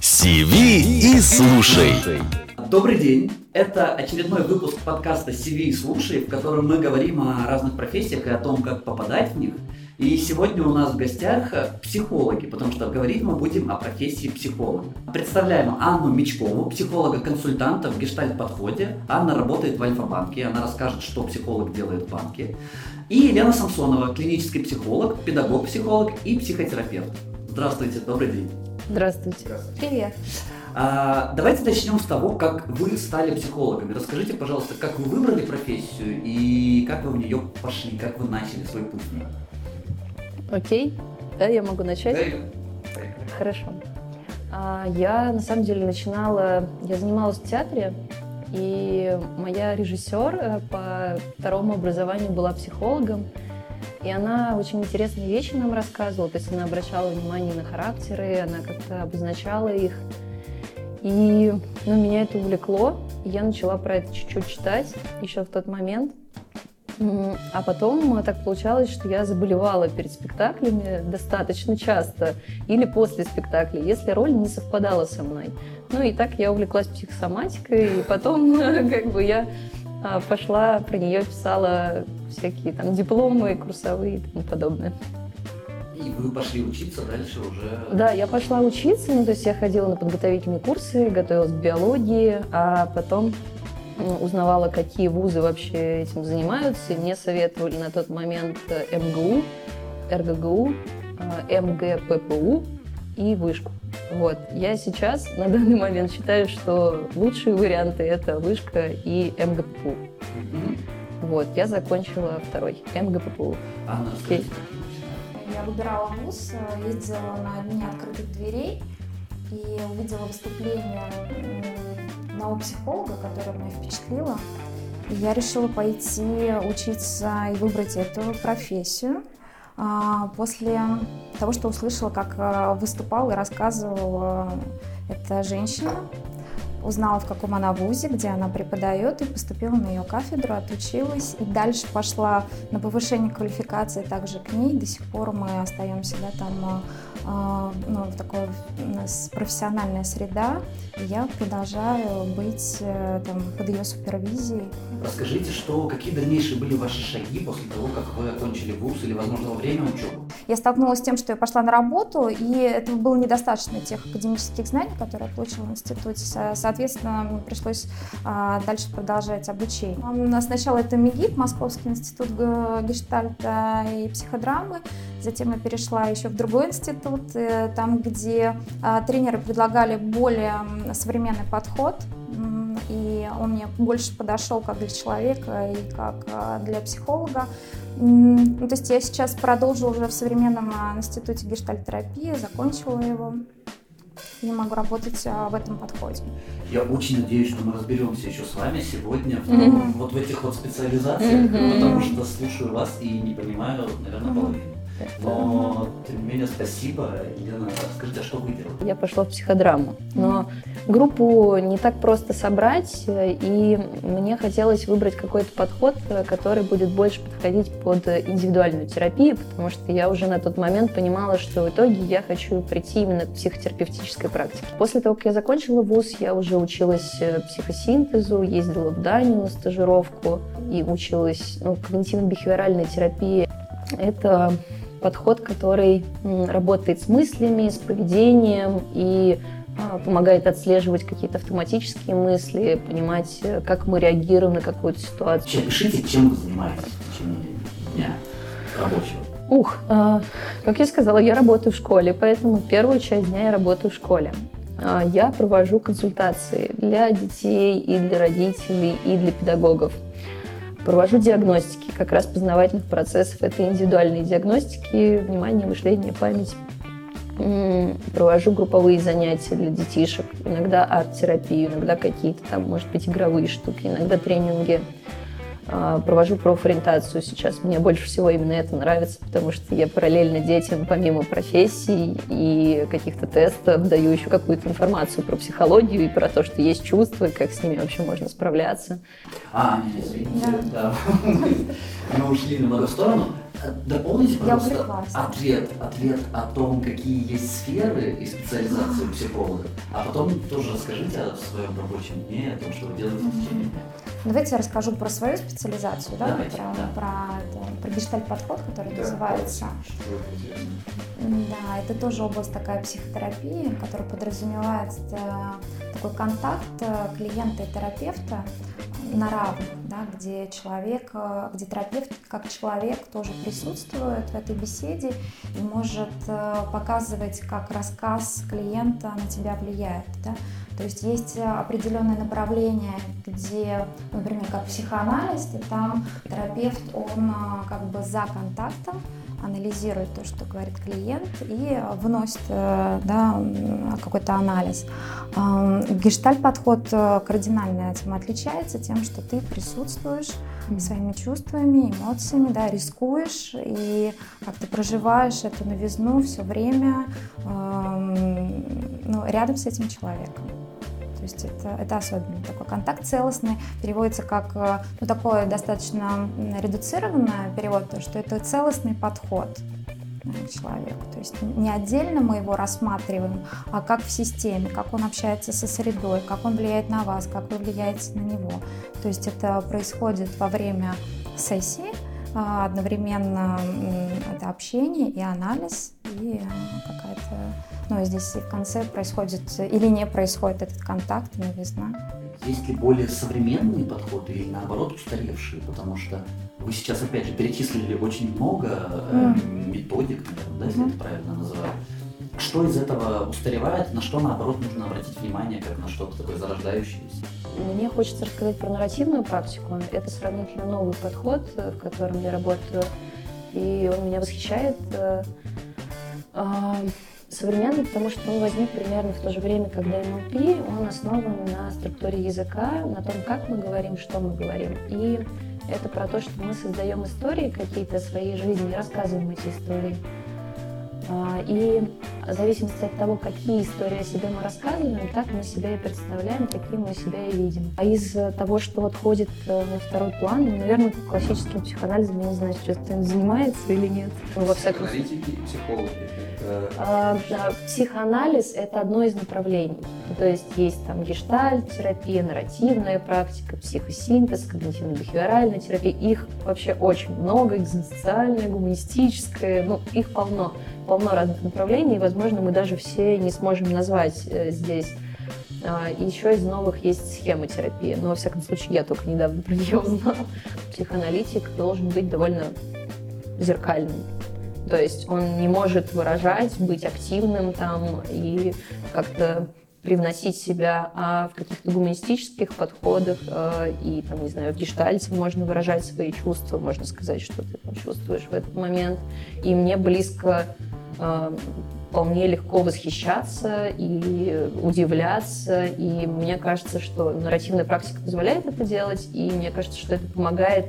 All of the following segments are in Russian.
Сиви и слушай. Добрый день! Это очередной выпуск подкаста «CV и слушай», в котором мы говорим о разных профессиях и о том, как попадать в них. И сегодня у нас в гостях психологи, потому что говорить мы будем о профессии психолога. Представляем Анну Мечкову, психолога-консультанта в гештальт-подходе. Анна работает в Альфа-банке, она расскажет, что психолог делает в банке. И Елена Самсонова, клинический психолог, педагог-психолог и психотерапевт. Здравствуйте, добрый день. Здравствуйте. Привет. А, давайте начнем с того, как вы стали психологами. Расскажите, пожалуйста, как вы выбрали профессию и как вы в нее пошли, как вы начали свой путь в ней. Окей, да, я могу начать? Да, Хорошо. А, я на самом деле начинала, я занималась в театре, и моя режиссер э, по второму образованию была психологом, и она очень интересные вещи нам рассказывала, то есть она обращала внимание на характеры, она как-то обозначала их. И ну, меня это увлекло, и я начала про это чуть-чуть читать еще в тот момент. А потом так получалось, что я заболевала перед спектаклями достаточно часто или после спектакля, если роль не совпадала со мной. Ну и так я увлеклась психосоматикой, и потом как бы я а, пошла, про нее писала всякие там дипломы, курсовые и тому подобное. И вы пошли учиться дальше уже. Да, я пошла учиться, ну, то есть я ходила на подготовительные курсы, готовилась к биологии, а потом узнавала, какие вузы вообще этим занимаются. И мне советовали на тот момент э, МГУ, РГГУ, э, МГППУ и вышку. Вот. Я сейчас на данный момент считаю, что лучшие варианты это вышка и МГППУ. Вот, я закончила второй, МГППУ. Расскажите. Я выбирала вуз, э, ездила на дни открытых дверей и увидела выступление одного психолога, которое меня впечатлило. И я решила пойти учиться и выбрать эту профессию. А, После того, что услышала, как э, выступала и рассказывала эта женщина, узнала, в каком она вузе, где она преподает, и поступила на ее кафедру, отучилась. И дальше пошла на повышение квалификации также к ней. До сих пор мы остаемся да, там, э, ну, в такой у нас профессиональная среда. И я продолжаю быть э, там, под ее супервизией. Расскажите, что, какие дальнейшие были ваши шаги после того, как вы окончили вуз или, возможно, во время учебы? Я столкнулась с тем, что я пошла на работу, и этого было недостаточно тех академических знаний, которые я получила в институте. Со- Соответственно, мне пришлось а, дальше продолжать обучение. М, Сначала это МИГИП, Московский институт гештальта и психодрамы. Затем я перешла еще в другой институт, э, там, где а, тренеры предлагали более современный подход. И он мне больше подошел как для человека и как а, для психолога. Ну, то есть я сейчас продолжу уже в современном институте гештальтерапии, закончила его и могу работать а, в этом подходе. Я очень надеюсь, что мы разберемся еще с вами сегодня в, Мгм. вот в этих вот специализациях, Мгм. потому что слушаю вас и не понимаю, наверное, Мгм. половину. Но, тем не менее, спасибо. Елена, скажите, а что вы делаете? Я пошла в психодраму. Но группу не так просто собрать, и мне хотелось выбрать какой-то подход, который будет больше подходить под индивидуальную терапию, потому что я уже на тот момент понимала, что в итоге я хочу прийти именно к психотерапевтической практике. После того, как я закончила вуз, я уже училась э, психосинтезу, ездила в Данию на стажировку и училась ну, когнитивно-бихевиоральной терапии. Это подход, который работает с мыслями, с поведением и а, помогает отслеживать какие-то автоматические мысли, понимать, э, как мы реагируем на какую-то ситуацию. Чем, пишите, чем вы занимаетесь в течение дня рабочего? Ух, а, как я сказала, я работаю в школе, поэтому первую часть дня я работаю в школе. А, Я провожу консультации для детей и для родителей, и для педагогов. Провожу диагностики, как раз познавательных процессов. Это индивидуальные диагностики, внимание, мышление, память. Провожу групповые занятия для детишек, иногда арт-терапию, иногда какие-то там, может быть, игровые штуки, иногда тренинги. А, провожу профориентацию сейчас. Мне больше всего именно это нравится, потому что я параллельно детям, помимо профессий и каких-то тестов, даю еще какую-то информацию про психологию и про то, что есть чувства, и как с ними вообще можно справляться. А, извините, да. Мы ушли немного в сторону. Дополните, пожалуйста, ответ, ответ о том, какие есть сферы и специализации у психолога, а потом тоже расскажите о своем рабочем дне, о том, что вы делаете в течение дня. Давайте я расскажу про свою специализацию, да, Давайте, про, да. про, про гештальт-подход, который Да, называется. что. Да, это тоже область такая психотерапии, которая подразумевает э, такой контакт э, клиента и терапевта на равных, да, где человек, э, где терапевт как человек тоже присутствует в этой беседе и может показывать, как рассказ клиента на тебя влияет. Да. То есть есть определенное направление, где, например, как психоанализ, и там терапевт, он как бы за контактом, анализирует то, что говорит клиент, и вносит э, да, какой-то анализ. Гештальт-подход э, кардинально этим отличается тем, что ты присутствуешь своими чувствами, эмоциями, да, рискуешь и как ты проживаешь эту новизну все время ну, рядом с этим человеком. То есть это, это особенный такой контакт целостный, переводится как э, ну, такой достаточно редуцированный перевод, то, что это целостный подход э, к человеку. То есть не отдельно мы его рассматриваем, а как в системе, как он общается со средой, как он влияет на вас, как вы влияете на него. То есть это происходит во время сессии, а, одновременно это общение и анализ, и э, какая-то... Ну, и здесь и в конце происходит или не происходит этот контакт, новизна. Есть ли более современные подходы или наоборот устаревшие? Потому что вы сейчас, опять же, перечислили очень много э, методик, наверное, да, если Мгм. это правильно называю. Что из этого устаревает, на что наоборот нужно обратить внимание, как на что-то такое зарождающееся? Мне хочется рассказать про нарративную практику. Это сравнительно новый подход, э, в котором я работаю, и он меня восхищает. Современный, потому что он возник примерно в то же время, когда NLP, он основан на структуре языка, на том, как мы говорим, что мы говорим. И это про то, что мы создаем истории какие-то своей жизни рассказываем эти истории. А, И в зависимости от того, какие истории о себе мы рассказываем, так мы себя и представляем, таким мы себя и видим. А из того, что отходит э, на второй план, ну, наверное, классическим психоанализом, я не знаю, сейчас кто-нибудь занимается или нет. Ну, во всяком случае. Психологи. Это А, да, психоанализ – это одно из направлений. То есть есть там гештальт, терапия, нарративная практика, психосинтез, когнитивно-бихевиоральная терапия. Их вообще очень много, экзистенциальная, гуманистическая, ну, их полно. Полно разных направлений, и, возможно, мы даже все не сможем назвать э, здесь. А, еще из новых есть схема терапии, но, во всяком случае, я только недавно про нее узнала. Психоаналитик должен быть довольно зеркальным. То есть он не может выражать, быть активным там и как-то привносить себя, а в каких-то гуманистических подходах э, и, там, не знаю, в гештальте можно выражать свои чувства, можно сказать, что ты там чувствуешь в этот момент. И мне близко вполне легко восхищаться и удивляться. И мне кажется, что нарративная практика позволяет это делать, и мне кажется, что это помогает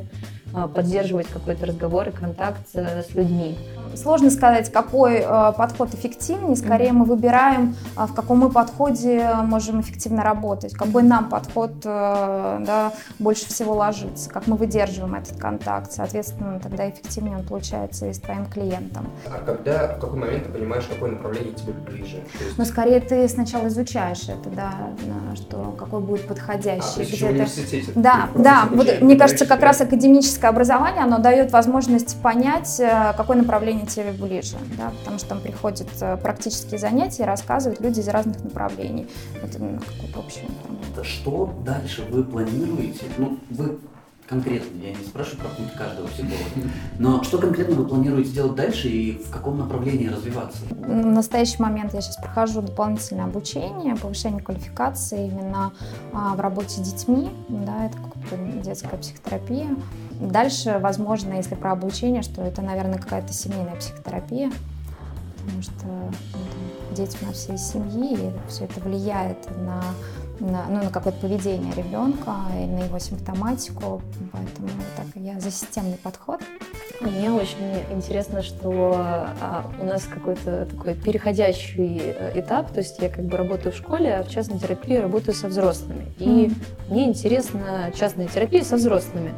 э, поддерживать какой-то разговор и контакт э, с людьми. Сложно сказать, какой э, подход эффективнее. Скорее мы выбираем, а, в каком мы подходе можем эффективно работать, какой нам подход э, да, больше всего ложится, как мы выдерживаем этот контакт. Соответственно, тогда эффективнее он получается и с твоим клиентом. А когда, в какой момент ты понимаешь, какое направление тебе ближе? То есть, Но скорее ты сначала изучаешь это, да, что какой будет а, подходящий. то есть еще в где-то- университете? Да, ты да. Вот, мне кажется, как раз академическое образование, оно дает возможность понять, э, какое направление тебе ближе, да, потому что там приходят э, практические занятия, рассказывают люди из разных направлений. Это ну, какой-то общий информация. Что дальше вы планируете? Ну, вы конкретно, я не спрашиваю про путь каждого психолога, но что конкретно вы планируете делать дальше и в каком направлении развиваться? В настоящий момент я сейчас прохожу дополнительное обучение, повышение квалификации именно а, в работе с детьми, да, это детская психотерапия. Дальше, возможно, если про обучение, что это, наверное, какая-то семейная психотерапия, потому что ну, дети у нас всей семьи, и все это влияет на, на, ну, на какое-то поведение ребенка и на его симптоматику, поэтому так я за системный подход. Мне очень интересно, что а, у нас какой-то такой переходящий э, этап, то есть я как бы работаю в школе, а в частной терапии работаю со взрослыми. И Мгм. мне интересна частная терапия со взрослыми.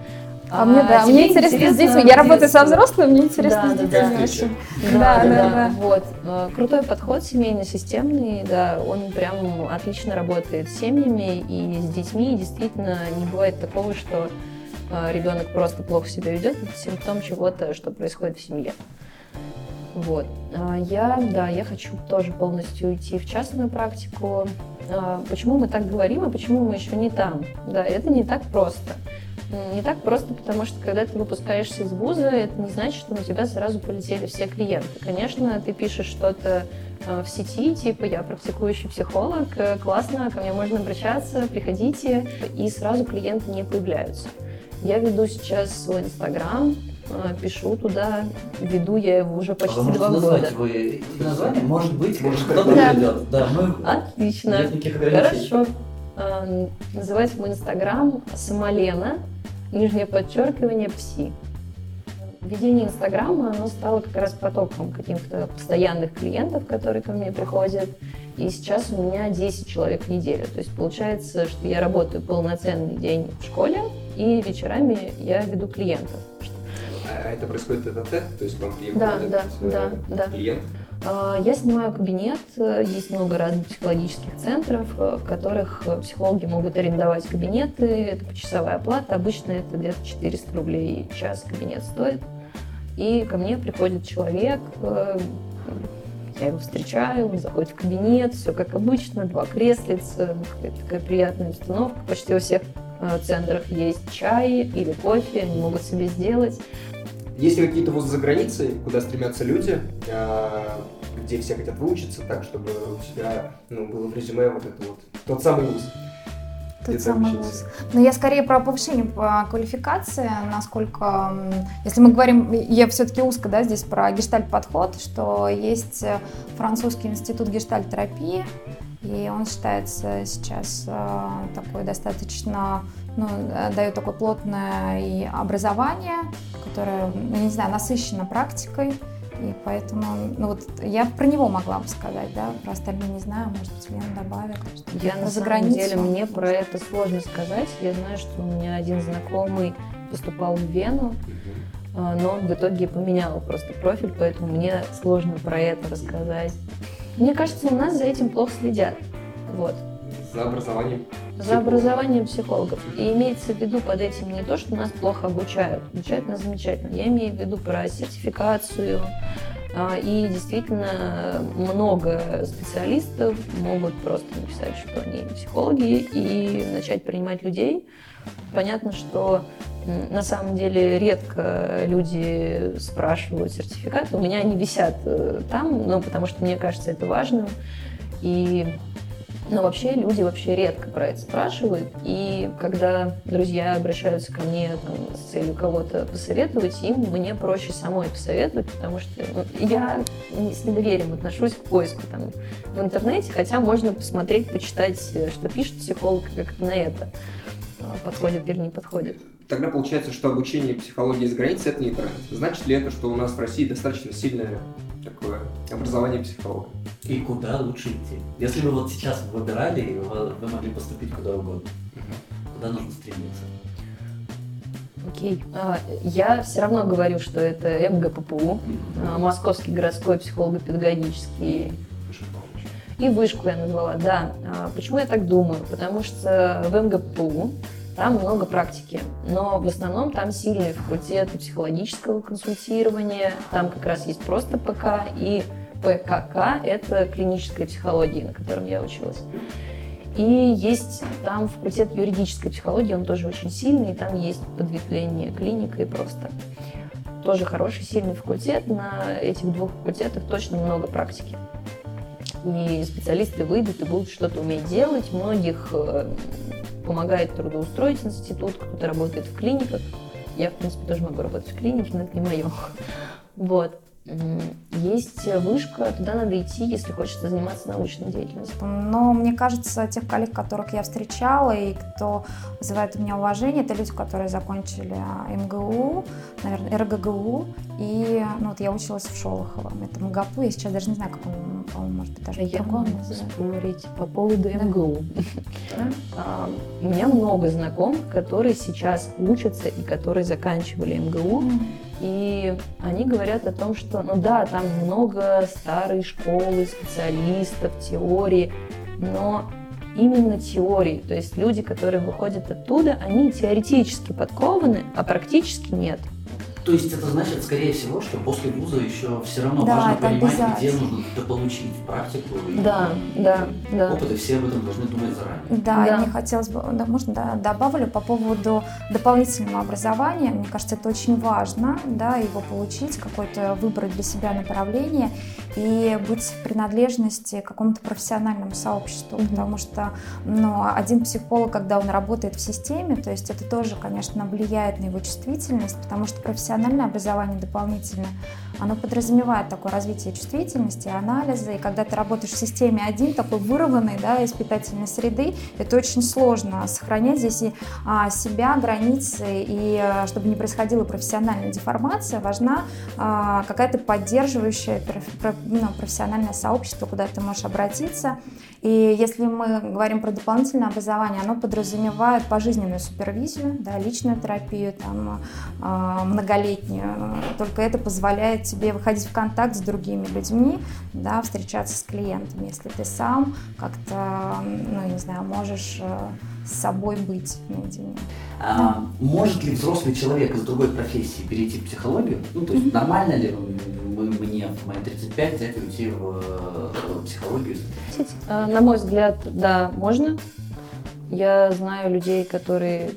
А, мне, да, мне интересно с детьми. Я работаю со взрослыми, мне интересно Да, с детьми да. Да, Да, да, да. Вот. Э, Крутой подход семейный, системный, да, он прям отлично работает с семьями и с детьми. Действительно, не бывает такого, что э, ребенок просто плохо себя ведет, это симптом чего-то, что происходит в семье. Вот. А Я, да, я хочу тоже полностью уйти в частную практику. А, Почему мы так говорим и почему мы еще не там? Да, это не так просто. Не так просто, потому что когда ты выпускаешься из вуза, это не значит, что на тебя сразу полетели все клиенты. Конечно, ты пишешь что-то э, в сети, типа я практикующий психолог, э, классно, ко мне можно обращаться, приходите, и сразу клиенты не появляются. Я веду сейчас свой инстаграм, э, пишу туда, веду я его уже А почти можете два года. назвать вы название? Может быть, Может, кто-то да. придет. Да, мы... Отлично. Нет никаких ограничений. Хорошо. А, Называется мой инстаграм Самолена, нижнее подчеркивание, пси. Ведение инстаграма, оно стало как раз потоком каких-то постоянных клиентов, которые ко мне приходят. И сейчас у меня 10 человек в неделю. То есть получается, что я работаю полноценный день в школе, и вечерами я веду клиентов. А это происходит это тет, то есть вам приехал Да, да, э, да, да. клиент. А, Я снимаю кабинет, э, есть много разных психологических центров, э, в которых э, психологи могут арендовать кабинеты, это почасовая оплата, обычно это где-то 400 рублей час кабинет стоит. И ко мне приходит человек, я его встречаю, он заходит в кабинет, все как обычно, два креслица, такая приятная установка. Почти во всех центрах есть чай или кофе, они могут себе сделать. Есть ли какие-то вузы за границей, куда стремятся люди, а, где все хотят выучиться так, чтобы у тебя ну, было в резюме вот это вот тот самый вуз? Тот самый вуз. Но я скорее про повышение по квалификации, насколько, если мы говорим, я все-таки узко, да, здесь про гештальт-подход, что есть французский институт гештальт-терапии, и он считается сейчас э, такой достаточно, ну, э, дает такое плотное и образование, которое, ну, не знаю, насыщено практикой, и поэтому, ну вот я про него могла бы сказать, да, про остальные не знаю, может быть, Лена добавит. Я на самом заграницу. деле, мне про это сложно сказать. Я знаю, что у меня один знакомый поступал в Вену, а, но он в итоге поменял просто профиль, поэтому мне сложно про это рассказать. Мне кажется, у нас за этим плохо следят. Вот. За образованием. За образованием психологов. И имеется в виду под этим не то, что нас плохо обучают. Обучают нас замечательно. Я имею в виду про сертификацию. А, И действительно много специалистов могут просто написать, что они психологи, и начать принимать людей. Понятно, что на самом деле редко люди спрашивают сертификаты. У меня они висят э, там, ну, потому что мне кажется это важным. И но вообще люди вообще редко про это спрашивают. И когда друзья обращаются ко мне там, с целью кого-то посоветовать, им мне проще самой посоветовать, потому что ну, я с недоверием отношусь к поиску там, в интернете, хотя можно посмотреть, почитать, э, что пишет психолог, как на это а, подходит или не подходит. Тогда получается, что обучение психологии за границей это не тренд. Значит ли это, что у нас в России достаточно сильное такое образование психолога? И куда лучше идти? Если бы вот сейчас выбирали, вы, вы могли поступить куда угодно, куда нужно стремиться? Окей. А, Я все равно говорю, что это МГППУ, а, Московский городской психолого-педагогический И вышку я назвала, да. А, Почему я так думаю? Потому что в МГПУ там много практики, но в основном там сильный факультет психологического консультирования, там как раз есть просто ПК и ПКК, это клиническая психология, на котором я училась. И есть там факультет юридической психологии, он тоже очень сильный, и там есть подветвление клиника и просто. Тоже хороший, сильный факультет. На этих двух факультетах точно много практики и специалисты выйдут и будут что-то уметь делать. Многих э, помогает трудоустроить институт, кто-то работает в клиниках. Я, в принципе, тоже могу работать в клинике, но это не мое. Вот. Есть вышка, туда надо идти, если хочется заниматься научной деятельностью. Но мне кажется, тех коллег, которых я встречала и кто вызывает у меня уважение, это люди, которые закончили МГУ, наверное, РГГУ, и ну, вот я училась в Шолоховом. Это МГАПУ, я сейчас даже не знаю, как он, по-моему, может быть, даже я могу спорить по поводу МГУ. А, у меня много знакомых, которые сейчас учатся и которые заканчивали МГУ, и они говорят о том, что, ну да, там много старой школы, специалистов, теории, но именно теории. То есть люди, которые выходят оттуда, они теоретически подкованы, а практически нет. То есть это значит, скорее всего, что после вуза еще все равно да, важно понимать, где нужно дополучить практику и да, да, да. опыт, и все об этом должны думать заранее. Да, да. мне хотелось бы, да, можно да, добавлю по поводу дополнительного образования. Мне кажется, это очень важно, да, его получить, какое-то выбрать для себя направление и быть в принадлежности к какому-то профессиональному сообществу, mm-hmm. потому что ну, один психолог, когда он работает в системе, то есть это тоже, конечно, влияет на его чувствительность, потому что профессиональное образование дополнительное, оно подразумевает такое развитие чувствительности, анализа, и когда ты работаешь в системе один, такой вырванной, да, из питательной среды, это очень сложно сохранять здесь и, а, себя, границы, и а, чтобы не происходила профессиональная деформация, важна а, какая-то поддерживающая проф, ну, профессиональное сообщество, куда ты можешь обратиться, и если мы говорим про дополнительное образование, оно подразумевает пожизненную супервизию, да, личную терапию, там, э, многолетнюю. Только это позволяет тебе выходить в контакт с другими людьми, да, встречаться с клиентами, если ты сам как-то, ну, не знаю, можешь э, с собой быть наедине. А, может ли взрослый человек из другой профессии перейти в психологию? Ну, то есть mm-hmm. нормально ли мне в мои 35 взять и уйти в, в психологию? А, на мой взгляд, да, можно. Я знаю людей, которые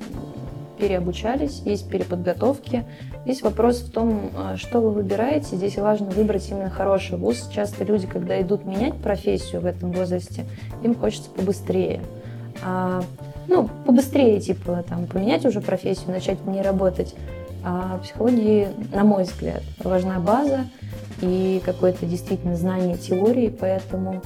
переобучались, есть переподготовки. Здесь вопрос в том, а, что вы выбираете. Здесь важно выбрать именно хороший вуз. Часто люди, когда идут менять профессию в этом возрасте, им хочется побыстрее. А, ну, побыстрее, типа, там, поменять уже профессию, начать в ней работать. А в психологии, на мой взгляд, важна база и какое-то действительно знание теории, поэтому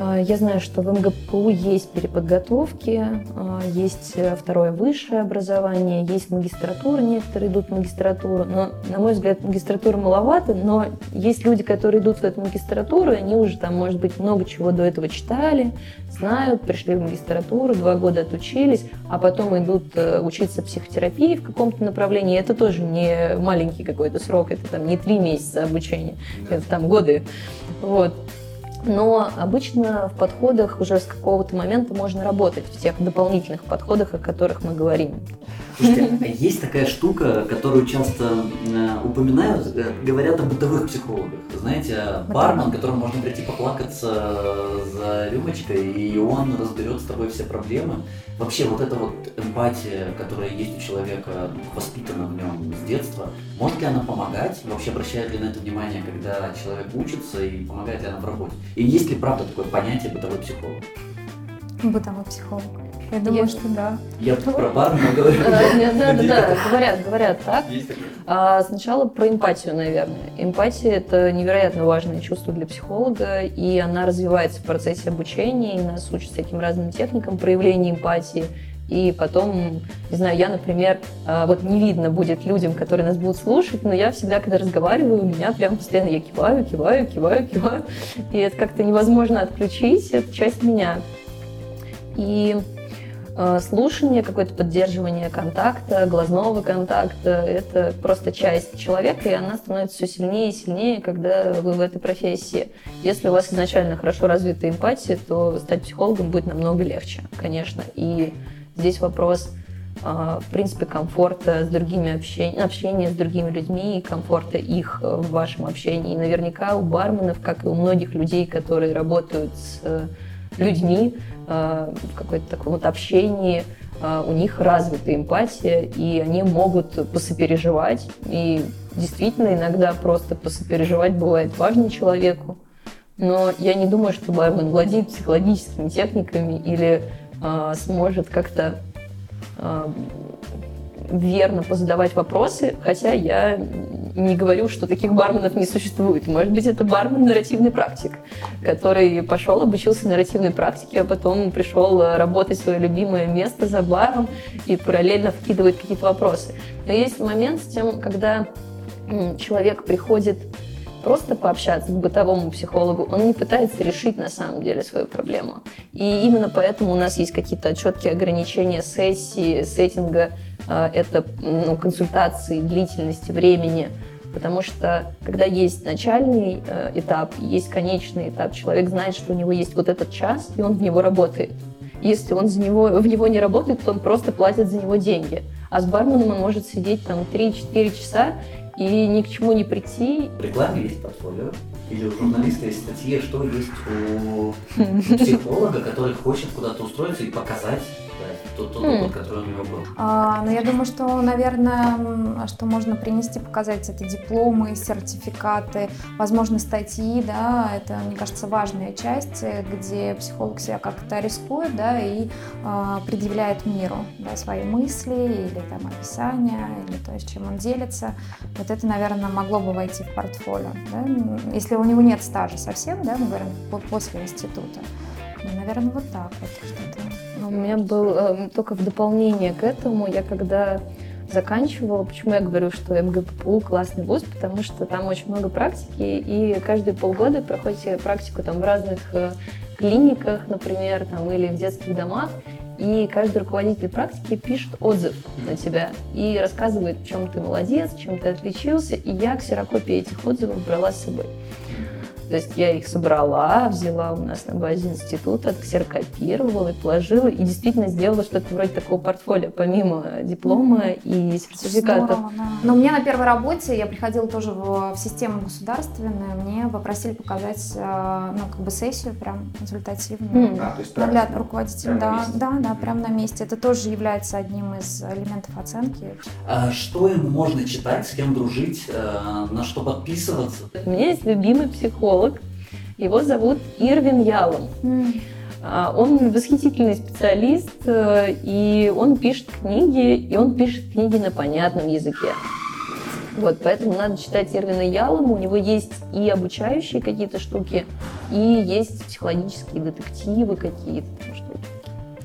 я знаю, что в МГПУ есть переподготовки, а, есть э, второе высшее образование, есть магистратура, некоторые идут в магистратуру, но, на мой взгляд, магистратура маловато, но есть люди, которые идут в эту магистратуру, и они уже там, может быть, много чего до этого читали, знают, пришли в магистратуру, два года отучились, а потом идут э, учиться психотерапии в каком-то направлении. Это тоже не маленький какой-то срок, это там не три месяца обучения, это там годы. Вот. Но обычно в подходах уже с какого-то момента можно работать, в тех дополнительных подходах, о которых мы говорим. Слушайте, есть такая штука, которую часто э, упоминают, э, говорят о бытовых психологах. Знаете, бармен, которому можно прийти поплакаться за рюмочкой, и он разберет с тобой все проблемы. Вообще вот эта вот эмпатия, которая есть у человека, воспитана в нем с детства, может ли она помогать? Вообще обращает ли на это внимание, когда человек учится, и помогает ли она в работе? И есть ли правда такое понятие бытовой психолог? Бытовой психолог. Я думаю, что да. Я про говорю. Да, да, да, говорят, говорят так. А, сначала про эмпатию, наверное. Эмпатия – это невероятно важное чувство для психолога, и она развивается в процессе обучения, и нас учат всяким разным техникам проявления эмпатии. И потом, не знаю, я, например, а, вот не видно будет людям, которые нас будут слушать, но я всегда, когда разговариваю, у меня прям постоянно я киваю, киваю, киваю, киваю. И это как-то невозможно отключить, это часть меня. И слушание, какое-то поддерживание контакта, глазного контакта. Это просто часть человека, и она становится все сильнее и сильнее, когда вы в этой профессии. Если у вас изначально хорошо развита эмпатия, то стать психологом будет намного легче, конечно. И здесь вопрос э, в принципе, комфорта с другими общения, общения с другими людьми, комфорта их в вашем общении. И наверняка у барменов, как и у многих людей, которые работают с людьми э, в какой-то таком вот общении, э, у них развита эмпатия, и они могут посопереживать. И действительно, иногда просто посопереживать бывает важно человеку. Но я не думаю, что бармен владеет психологическими техниками или э, сможет как-то э, верно позадавать вопросы, хотя я не говорю, что таких барменов не существует. Может быть, это бармен нарративный практик, который пошел, обучился нарративной практике, а потом пришел работать в свое любимое место за баром и параллельно вкидывает какие-то вопросы. Но есть момент с тем, когда человек приходит просто пообщаться к бытовому психологу, он не пытается решить на самом деле свою проблему. И именно поэтому у нас есть какие-то четкие ограничения сессии, сеттинга, это ну, консультации, длительности времени. Потому что когда есть начальный э, этап, есть конечный этап, человек знает, что у него есть вот этот час, и он в него работает. Если он за него, в него не работает, то он просто платит за него деньги. А с барменом он может сидеть там 3-4 часа и ни к чему не прийти. В рекламе есть портфолио, или у журналиста есть статьи, что есть у психолога, который хочет куда-то устроиться и показать тот, тот опыт, который у него был? А, ну, я думаю, что, наверное, что можно принести, показать это дипломы, сертификаты, возможно, статьи, да, это, мне кажется, важная часть, где психолог себя как-то рискует, да, и а, предъявляет миру, да, свои мысли или там описания, или то, с чем он делится. Вот это, наверное, могло бы войти в портфолио, да? если у него нет стажа совсем, да, мы говорим, после института. Ну, наверное, вот так вот что-то. Ну, у меня был э, только в дополнение к этому, я когда заканчивала, почему я говорю, что МГППУ классный вуз, потому что там очень много практики, и каждые полгода проходите практику там в разных э, клиниках, например, там, или в детских домах, и каждый руководитель практики пишет отзыв на тебя и рассказывает, в чем ты молодец, чем ты отличился, и я ксерокопии этих отзывов брала с собой. То есть я их собрала, взяла у нас на базе института, отксерокопировала и положила, и действительно сделала что-то вроде такого портфолио, помимо диплома и сертификатов. Здорово, да. Но у меня на первой работе, я приходила тоже в, в систему государственную, мне попросили показать э, ну, как бы сессию прям консультативную. Mm. А, то есть ну, для руководителя. Да, да, да, прям на месте. Это тоже является одним из элементов оценки. А что ему можно читать, с кем дружить, э, на что подписываться? У меня есть любимый психолог, психолог. Его зовут Ирвин Ялом. Mm. Он восхитительный специалист, э, и он пишет книги, и он пишет книги на понятном языке. Вот, поэтому надо читать Ирвина Ялома. У него есть и обучающие какие-то штуки, и есть психологические детективы какие-то.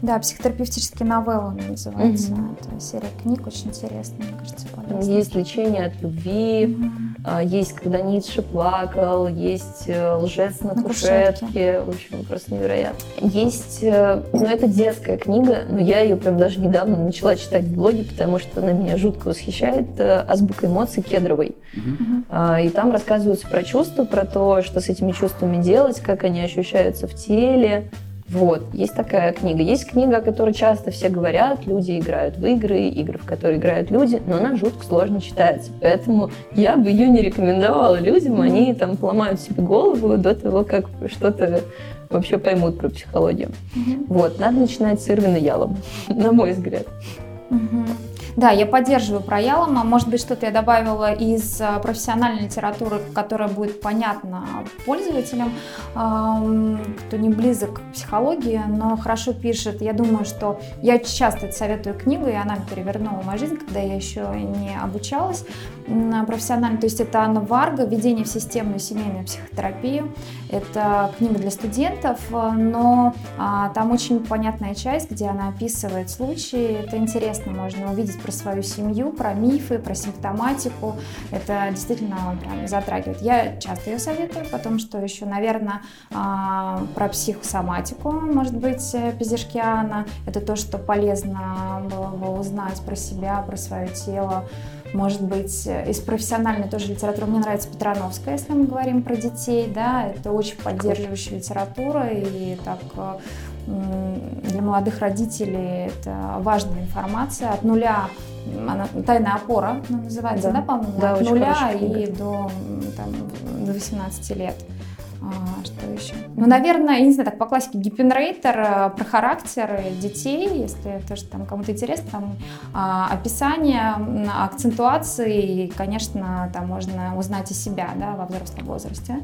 Да, психотерапевтические новеллы называется. Mm-hmm. Это серия книг очень интересная, мне кажется, полезная. Есть лечение от любви, mm-hmm. есть когда Ницше плакал, есть э, лжец на, на кушетке. кушетке. В общем, просто невероятно. Есть, э, ну это детская книга, но я ее прям даже недавно начала читать в блоге, потому что она меня жутко восхищает. Э, Азбука эмоций Кедровой. Mm-hmm. И там рассказываются про чувства, про то, что с этими чувствами делать, как они ощущаются в теле, вот, есть такая книга. Есть книга, о которой часто все говорят, люди играют в игры, игры, в которые играют люди, но она жутко сложно читается. Поэтому я бы ее не рекомендовала людям, они там поломают себе голову до того, как что-то вообще поймут про психологию. Mm-hmm. Вот, надо начинать с Ирвина Ялом, на мой взгляд. Mm-hmm. Да, я поддерживаю про Ялома. Может быть, что-то я добавила из а, профессиональной литературы, которая будет понятна пользователям, кто не близок к психологии, но хорошо пишет. Я думаю, что я часто советую книгу, и она перевернула мою жизнь, когда я еще не обучалась профессионально. То есть это Анна Варга «Введение в системную семейную психотерапию». Это книга для студентов, но а, там очень понятная часть, где она описывает случаи. Это интересно, можно увидеть про свою семью, про мифы, про симптоматику. Это действительно прям затрагивает. Я часто ее советую, потом что еще, наверное, а, про психосоматику, может быть, э, Пизишкиана. Это то, что полезно было бы узнать про себя, про свое тело. Может быть, э, из профессиональной тоже литературы. Мне нравится Петрановская, если мы говорим про детей, да, это очень поддерживающая литература, и так э, для молодых родителей это важная информация. От нуля она, тайная опора она называется, да, да по-моему? Да, От нуля и до, там, до 18 лет. А, что еще? Ну, наверное, я не знаю, так по классике Гиппенрейтер э, про характеры детей, если тоже там кому-то интересно, там а, описание, акцентуации, и, конечно, там можно узнать и себя, да, во взрослом возрасте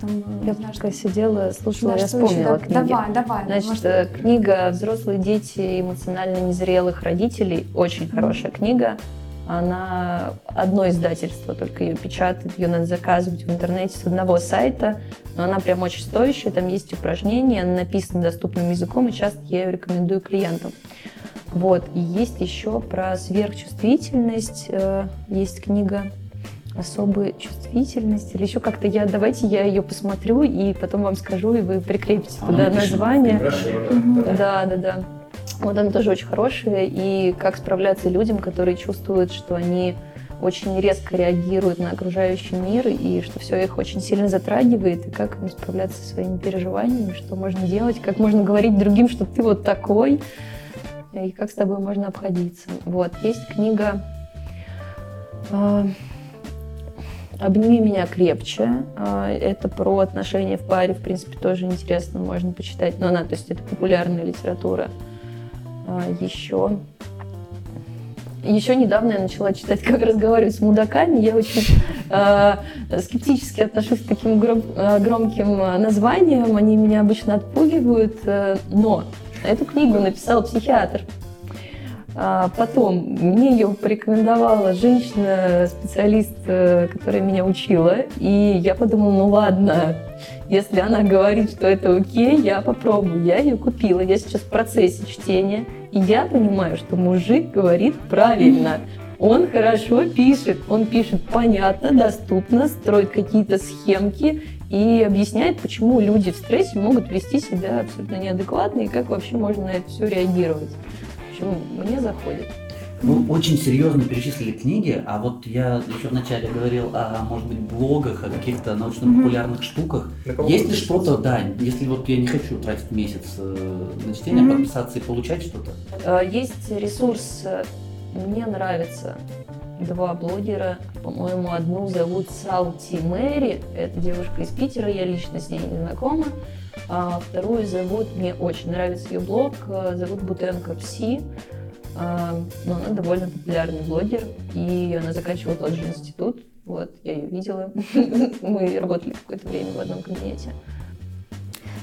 Потом, Я не знаю, пока сидела, слушала, я еще? вспомнила Да- книги. Давай, давай. Значит, может, э, книга «Взрослые дети эмоционально незрелых родителей» очень хорошая книга. Она одно издательство только ее печатает, ее надо заказывать в интернете с одного сайта, но она прям очень стоящая, там есть упражнения, она написана доступным языком, и часто я ее рекомендую клиентам. Вот, и есть еще про сверхчувствительность, э, есть книга особая чувствительность или еще как-то я давайте я ее посмотрю и потом вам скажу и вы прикрепите А, туда название да. да, да, да. Вот она тоже очень хорошая. И как справляться людям, которые чувствуют, что они очень резко реагируют на окружающий мир, и что все их очень сильно затрагивает, и как им справляться со своими переживаниями, что можно делать, как можно говорить другим, что ты вот такой, и как с тобой можно обходиться. Вот, есть книга а, «Обними меня крепче». А, Это про отношения в паре, в принципе, тоже интересно, можно почитать. Но она, то есть это популярная литература. А, Еще еще недавно я начала читать «Как разговаривать с мудаками». Я очень э, скептически отношусь к таким гром- громким названиям. Они меня обычно отпугивают. э, но эту книгу написал психиатр. А потом мне ее порекомендовала женщина, специалист, э, которая меня учила. И я подумала, ну ладно, если она говорит, что это окей, я попробую. Я ее купила. Я сейчас в процессе чтения. И я понимаю, что мужик говорит правильно. Он хорошо пишет. Он пишет понятно, доступно, строит какие-то схемки и объясняет, почему люди в стрессе могут вести себя абсолютно неадекватно и как вообще можно на это все реагировать. Общем, мне заходит. Вы очень серьезно перечислили книги, а вот я еще вначале говорил о, может быть, блогах, о каких-то научно-популярных штуках. На кого Есть ли что-то, да, если вот я не хочу тратить месяц э, на чтение, Мгм. подписаться и получать что-то? Э, Есть ресурс, э, мне нравится, два блогера, по-моему, одну зовут Салти Мэри, это девушка из Питера, я лично с ней не знакома, а вторую зовут, мне очень нравится ее блог, э, зовут Бутенко Пси, А, но она довольно популярный блогер, и она заканчивала тот же институт, вот, я ее видела, мы работали какое-то время в одном кабинете.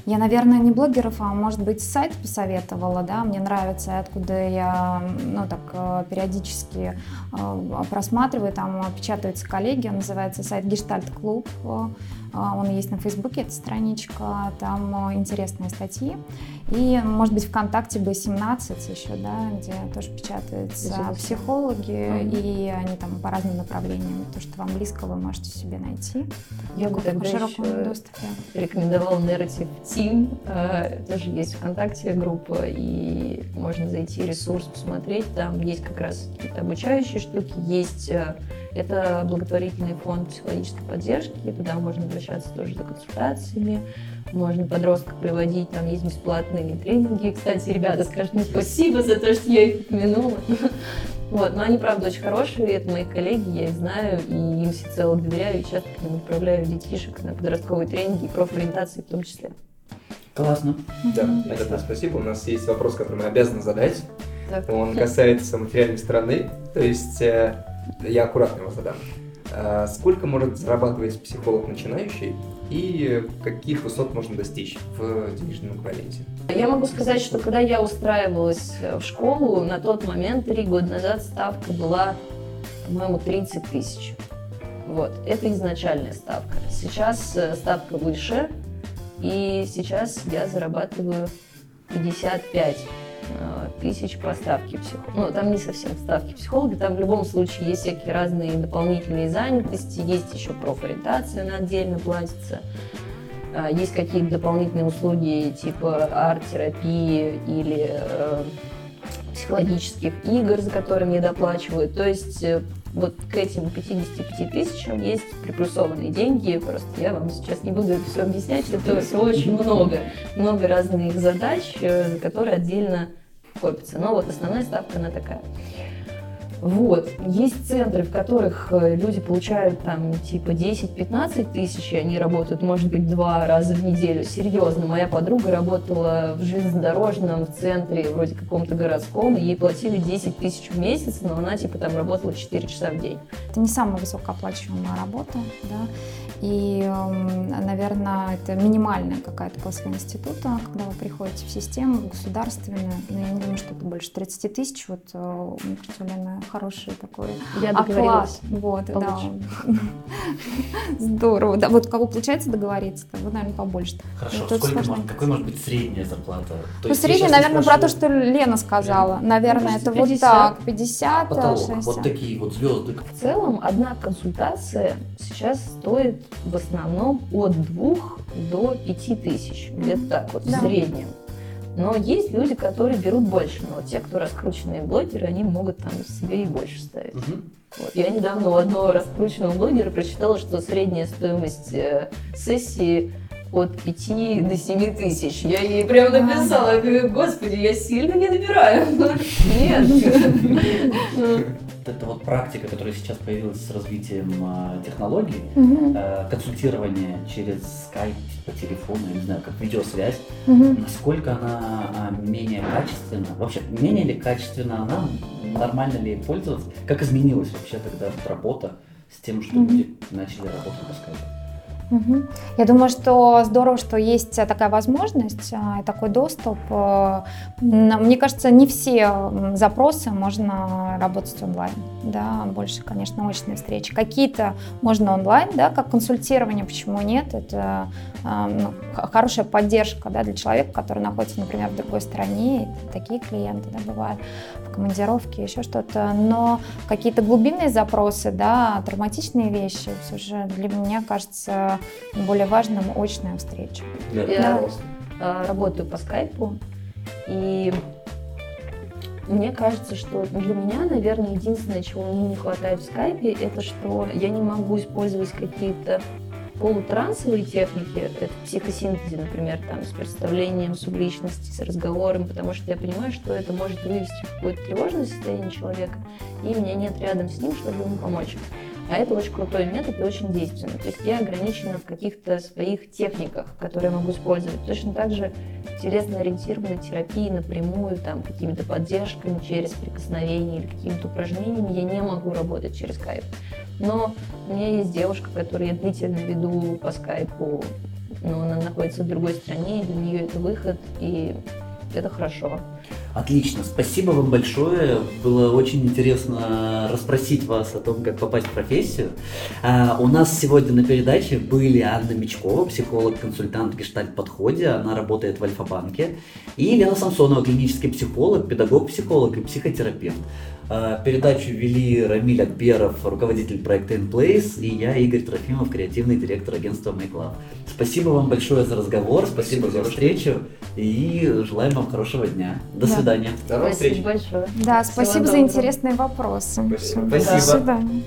Я, наверное, не блогеров, а может быть сайт посоветовала, да, мне нравится, откуда я, ну, так, э, периодически э, просматриваю, там печатаются коллеги, он называется сайт Гештальт Клуб, э, он есть на Фейсбуке, эта страничка, там интересные статьи, и, может быть, ВКонтакте B17 еще, да, где тоже печатаются психологи, Мгм. и они там по разным направлениям, то, что вам близко, вы можете себе найти Я бы тогда широком еще доступе. рекомендовал Narrative Team. Э, Тоже есть ВКонтакте группа, и можно зайти ресурс посмотреть. Там есть как раз какие-то обучающие штуки. Есть э, это благотворительный фонд психологической поддержки. Туда можно обращаться тоже за консультациями. Можно подростков приводить, там есть бесплатные тренинги. Кстати, ребята, скажут мне спасибо за то, что я их упомянула. Вот, но они, правда, очень хорошие, это мои коллеги, я их знаю, и им всецело доверяю, и часто к ним отправляю детишек на подростковые тренинги и профориентации в том числе. Классно. Да, Ребята, спасибо. У нас есть вопрос, который мы обязаны задать. Так. Он касается материальной стороны. То есть э, я аккуратно его задам. Э, Сколько может зарабатывать психолог начинающий и каких высот можно достичь в денежном эквиваленте? Я могу сказать, что когда я устраивалась в школу, на тот момент, три года назад, ставка была, по-моему, 30 тысяч. Вот, это изначальная ставка. Сейчас э, ставка выше, и сейчас я зарабатываю 55 э, тысяч по ставке психолога. Ну, там не совсем ставки психолога, там в любом случае есть всякие разные дополнительные занятости, есть еще профориентация, она отдельно платится. А, Есть какие-то дополнительные услуги типа арт-терапии или э, психологических игр, за которые мне доплачивают. То есть э, вот к этим 55 тысячам есть приплюсованные деньги. Просто я вам сейчас не буду это все объяснять, это все очень много. Много разных задач, э, которые отдельно копится. Но вот основная ставка, она такая. Вот. Есть центры, в которых э, люди получают там типа 10-15 тысяч, и они работают, может быть, два раза в неделю. Серьезно, моя подруга работала в железнодорожном центре, вроде каком-то городском, и ей платили 10 тысяч в месяц, но она типа там работала 4 часа в день. Это не самая высокооплачиваемая работа, да. И, эм, наверное, это минимальная какая-то после института, когда вы приходите в систему государственную. Но я не думаю, что это больше 30 тысяч. Вот э, у Лены хороший такой Я оклад. договорилась. Вот, да. Здорово. Да, вот кого получается договориться, то вы, наверное, побольше. Хорошо, сколько может, какой может быть средняя зарплата? То Ну, есть я средний, щас не наверное, про то, что Лена сказала. Наверное, Мне это кажется, вот 50. так. 50, потолок, 60. вот такие вот звезды. В целом, одна консультация сейчас стоит в основном от двух до пяти тысяч. Где-то так вот, Да. в среднем. Но есть люди, которые берут больше. Но вот те, кто раскрученные блогеры, они могут там себе и больше ставить. Мгм. Вот. Я недавно у одного раскрученного блогера прочитала, что средняя стоимость э, сессии от 5 до 7 тысяч. Я ей прям написала, я говорю, господи, я сильно не набираю. Нет. Это вот практика, которая сейчас появилась с развитием а, технологий, э, консультирование через скайп, по телефону, я не знаю, как видеосвязь, насколько она а, менее качественна? Вообще, менее ли качественна она? Нормально ли ей пользоваться? Как изменилась вообще тогда работа с тем, что люди начали работать по скайпу? Мгм. Я думаю, что здорово, что есть такая возможность, а, и такой доступ. Э, Мне кажется, не все запросы можно работать онлайн. Да, больше, конечно, очные встречи. Какие-то можно онлайн, да, как консультирование, почему нет? Это а, ну, хорошая поддержка да, для человека, который находится, например, в другой стране. Такие клиенты да, бывают в командировке, еще что-то. Но какие-то глубинные запросы, да, травматичные вещи, все же для меня кажется более важным очная встреча. Я- пожалуйста. а, работаю по скайпу, и мне кажется, что для меня, наверное, единственное, чего мне не хватает в скайпе, это что я не могу использовать какие-то полутрансовые техники, это в психосинтезе, например, там, с представлением субличности, с разговором, потому что я понимаю, что это может вывести в какое-то тревожное состояние человека, и меня нет рядом с ним, чтобы ему помочь. А это очень крутой метод и очень действенный. То есть я ограничена в каких-то своих техниках, которые я могу использовать. Точно так же телесно-ориентированной терапии напрямую, там, какими-то поддержками через прикосновение или какими-то упражнениями я не могу работать через скайп. Но у меня есть девушка, которую я длительно веду по скайпу, но она находится в другой стране, и для нее это выход, и это хорошо. Отлично, спасибо вам большое. Было очень интересно расспросить вас о том, как попасть в профессию. А, у нас сегодня на передаче были Анна Мечкова, психолог-консультант в гештальт-подходе, она работает в Альфа-банке, и Лена Самсонова, клинический психолог, педагог-психолог и психотерапевт. А, Передачу вели Рамиль Акберов, руководитель проекта InPlace, и я, Игорь Трофимов, креативный директор агентства Make Love. Спасибо вам большое за разговор, спасибо, Спасибо, за встречу, и желаем вам хорошего дня. До Да. свидания. До. Спасибо большое. Да, Всего спасибо за доброго. интересные вопросы. Спасибо. Спасибо. До свидания.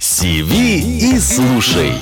Сиви и слушай.